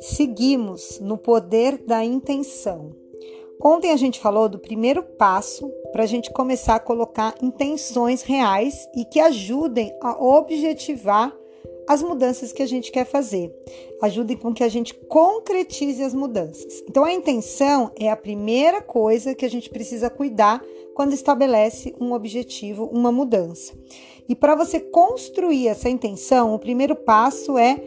Seguimos no poder da intenção. Ontem a gente falou do primeiro passo para a gente começar a colocar intenções reais e que ajudem a objetivar as mudanças que a gente quer fazer. Ajudem com que a gente concretize as mudanças. Então, a intenção é a primeira coisa que a gente precisa cuidar quando estabelece um objetivo, uma mudança. E para você construir essa intenção, o primeiro passo é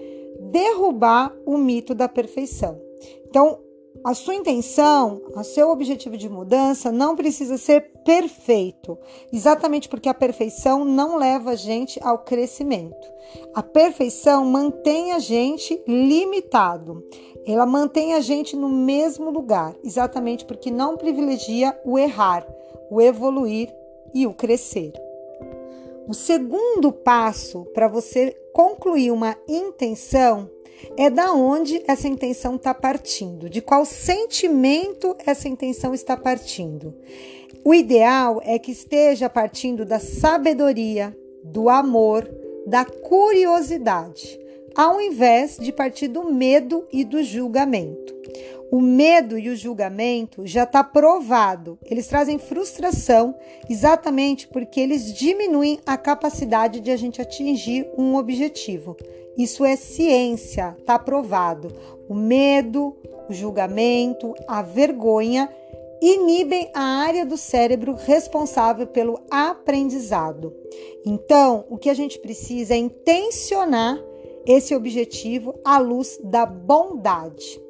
derrubar o mito da perfeição. Então, a sua intenção, o seu objetivo de mudança não precisa ser perfeito, exatamente porque a perfeição não leva a gente ao crescimento. A perfeição mantém a gente limitado, ela mantém a gente no mesmo lugar, exatamente porque não privilegia o errar, o evoluir e o crescer. O segundo passo para você concluir uma intenção é da onde essa intenção está partindo, de qual sentimento essa intenção está partindo. O ideal é que esteja partindo da sabedoria, do amor, da curiosidade, ao invés de partir do medo e do julgamento. O medo e o julgamento já está provado. Eles trazem frustração exatamente porque eles diminuem a capacidade de a gente atingir um objetivo. Isso é ciência, está provado. O medo, o julgamento, a vergonha inibem a área do cérebro responsável pelo aprendizado. Então, o que a gente precisa é intencionar esse objetivo à luz da bondade.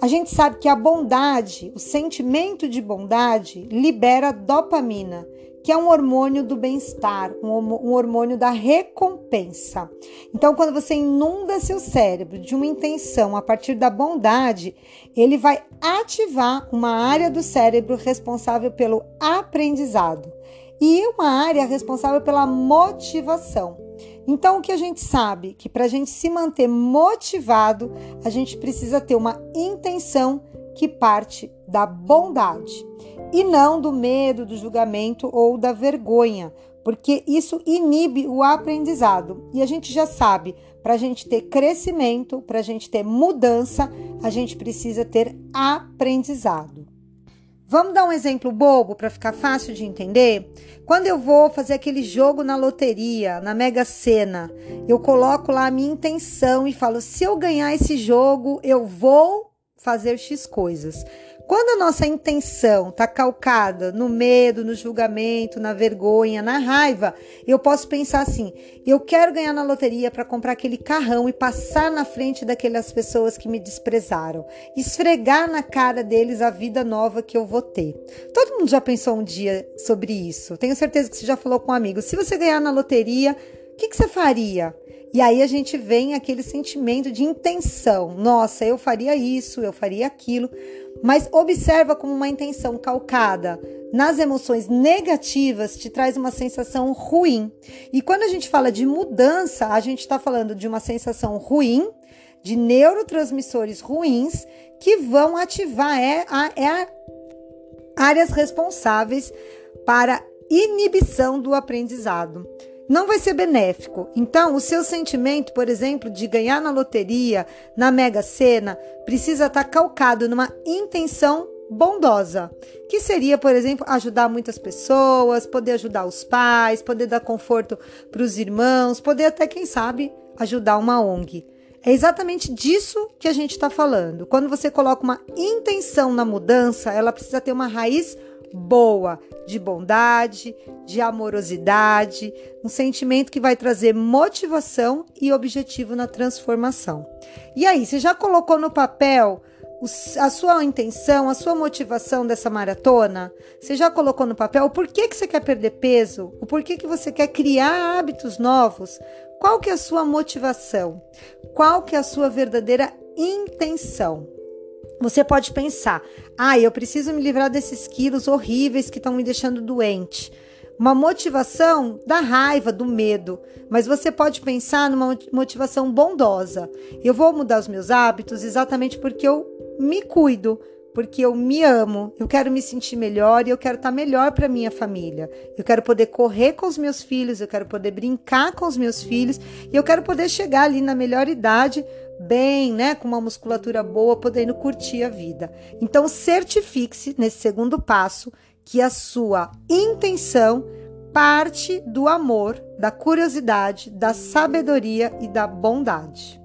A gente sabe que a bondade, o sentimento de bondade, libera dopamina, que é um hormônio do bem-estar, um hormônio da recompensa. Então, quando você inunda seu cérebro de uma intenção a partir da bondade, ele vai ativar uma área do cérebro responsável pelo aprendizado e uma área responsável pela motivação. Então, o que a gente sabe? Que para a gente se manter motivado, a gente precisa ter uma intenção que parte da bondade e não do medo, do julgamento ou da vergonha, porque isso inibe o aprendizado. E a gente já sabe, para a gente ter crescimento, para a gente ter mudança, a gente precisa ter aprendizado. Vamos dar um exemplo bobo para ficar fácil de entender? Quando eu vou fazer aquele jogo na loteria, na Mega Sena, eu coloco lá a minha intenção e falo: se eu ganhar esse jogo, eu vou fazer X coisas. Quando a nossa intenção está calcada no medo, no julgamento, na vergonha, na raiva, eu posso pensar assim: eu quero ganhar na loteria para comprar aquele carrão e passar na frente daquelas pessoas que me desprezaram, esfregar na cara deles a vida nova que eu vou ter. Todo mundo já pensou um dia sobre isso. Tenho certeza que você já falou com um amigo. Se você ganhar na loteria, o que, que você faria? E aí a gente vem aquele sentimento de intenção. Nossa, eu faria isso, eu faria aquilo mas observa como uma intenção calcada nas emoções negativas te traz uma sensação ruim. E quando a gente fala de mudança, a gente está falando de uma sensação ruim, de neurotransmissores ruins que vão ativar é, é áreas responsáveis para inibição do aprendizado não vai ser benéfico. Então, o seu sentimento, por exemplo, de ganhar na loteria, na Mega Sena, precisa estar calcado numa intenção bondosa, que seria, por exemplo, ajudar muitas pessoas, poder ajudar os pais, poder dar conforto para os irmãos, poder até, quem sabe, ajudar uma ONG. É exatamente disso que a gente está falando. Quando você coloca uma intenção na mudança, ela precisa ter uma raiz boa, de bondade, de amorosidade, um sentimento que vai trazer motivação e objetivo na transformação. E aí, você já colocou no papel a sua intenção, a sua motivação dessa maratona? Você já colocou no papel o porquê que você quer perder peso? O porquê que você quer criar hábitos novos? Qual que é a sua motivação? Qual que é a sua verdadeira intenção? Você pode pensar: ah, eu preciso me livrar desses quilos horríveis que estão me deixando doente. Uma motivação da raiva, do medo, mas você pode pensar numa motivação bondosa. Eu vou mudar os meus hábitos exatamente porque eu me cuido, porque eu me amo, eu quero me sentir melhor e eu quero estar melhor para minha família. Eu quero poder correr com os meus filhos, eu quero poder brincar com os meus filhos e eu quero poder chegar ali na melhor idade bem, né, com uma musculatura boa, podendo curtir a vida. Então certifique-se nesse segundo passo que a sua intenção parte do amor, da curiosidade, da sabedoria e da bondade.